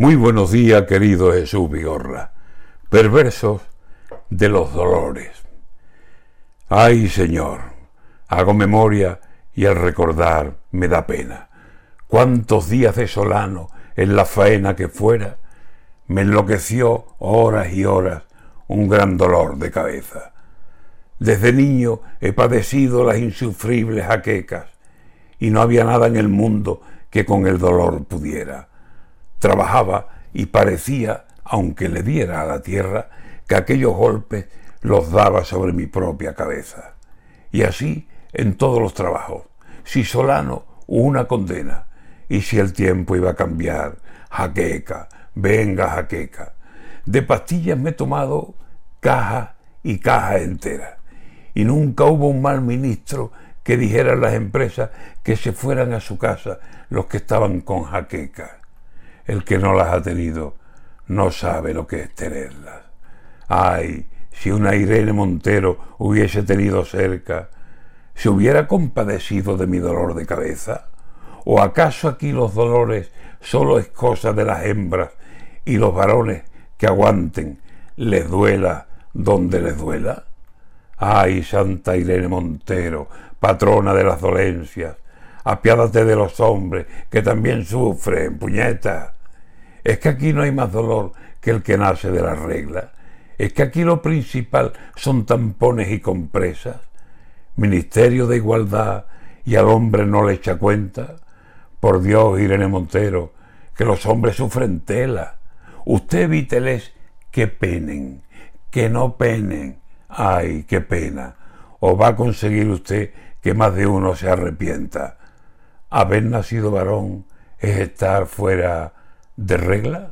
Muy buenos días, querido Jesús Vigorra. Perversos de los dolores. Ay, Señor, hago memoria y al recordar me da pena. Cuántos días de solano en la faena que fuera me enloqueció horas y horas un gran dolor de cabeza. Desde niño he padecido las insufribles jaquecas y no había nada en el mundo que con el dolor pudiera Trabajaba y parecía, aunque le diera a la tierra, que aquellos golpes los daba sobre mi propia cabeza. Y así en todos los trabajos. Si Solano, una condena. Y si el tiempo iba a cambiar, jaqueca, venga jaqueca. De pastillas me he tomado caja y caja entera. Y nunca hubo un mal ministro que dijera a las empresas que se fueran a su casa los que estaban con jaqueca. El que no las ha tenido no sabe lo que es tenerlas. Ay, si una Irene Montero hubiese tenido cerca, ¿se hubiera compadecido de mi dolor de cabeza? ¿O acaso aquí los dolores solo es cosa de las hembras y los varones que aguanten les duela donde les duela? Ay, Santa Irene Montero, patrona de las dolencias, apiádate de los hombres que también sufren, puñeta. Es que aquí no hay más dolor que el que nace de la regla. Es que aquí lo principal son tampones y compresas. Ministerio de Igualdad y al hombre no le echa cuenta. Por Dios, Irene Montero, que los hombres sufren tela. Usted evíteles que penen, que no penen. Ay, qué pena. O va a conseguir usted que más de uno se arrepienta. Haber nacido varón es estar fuera de regla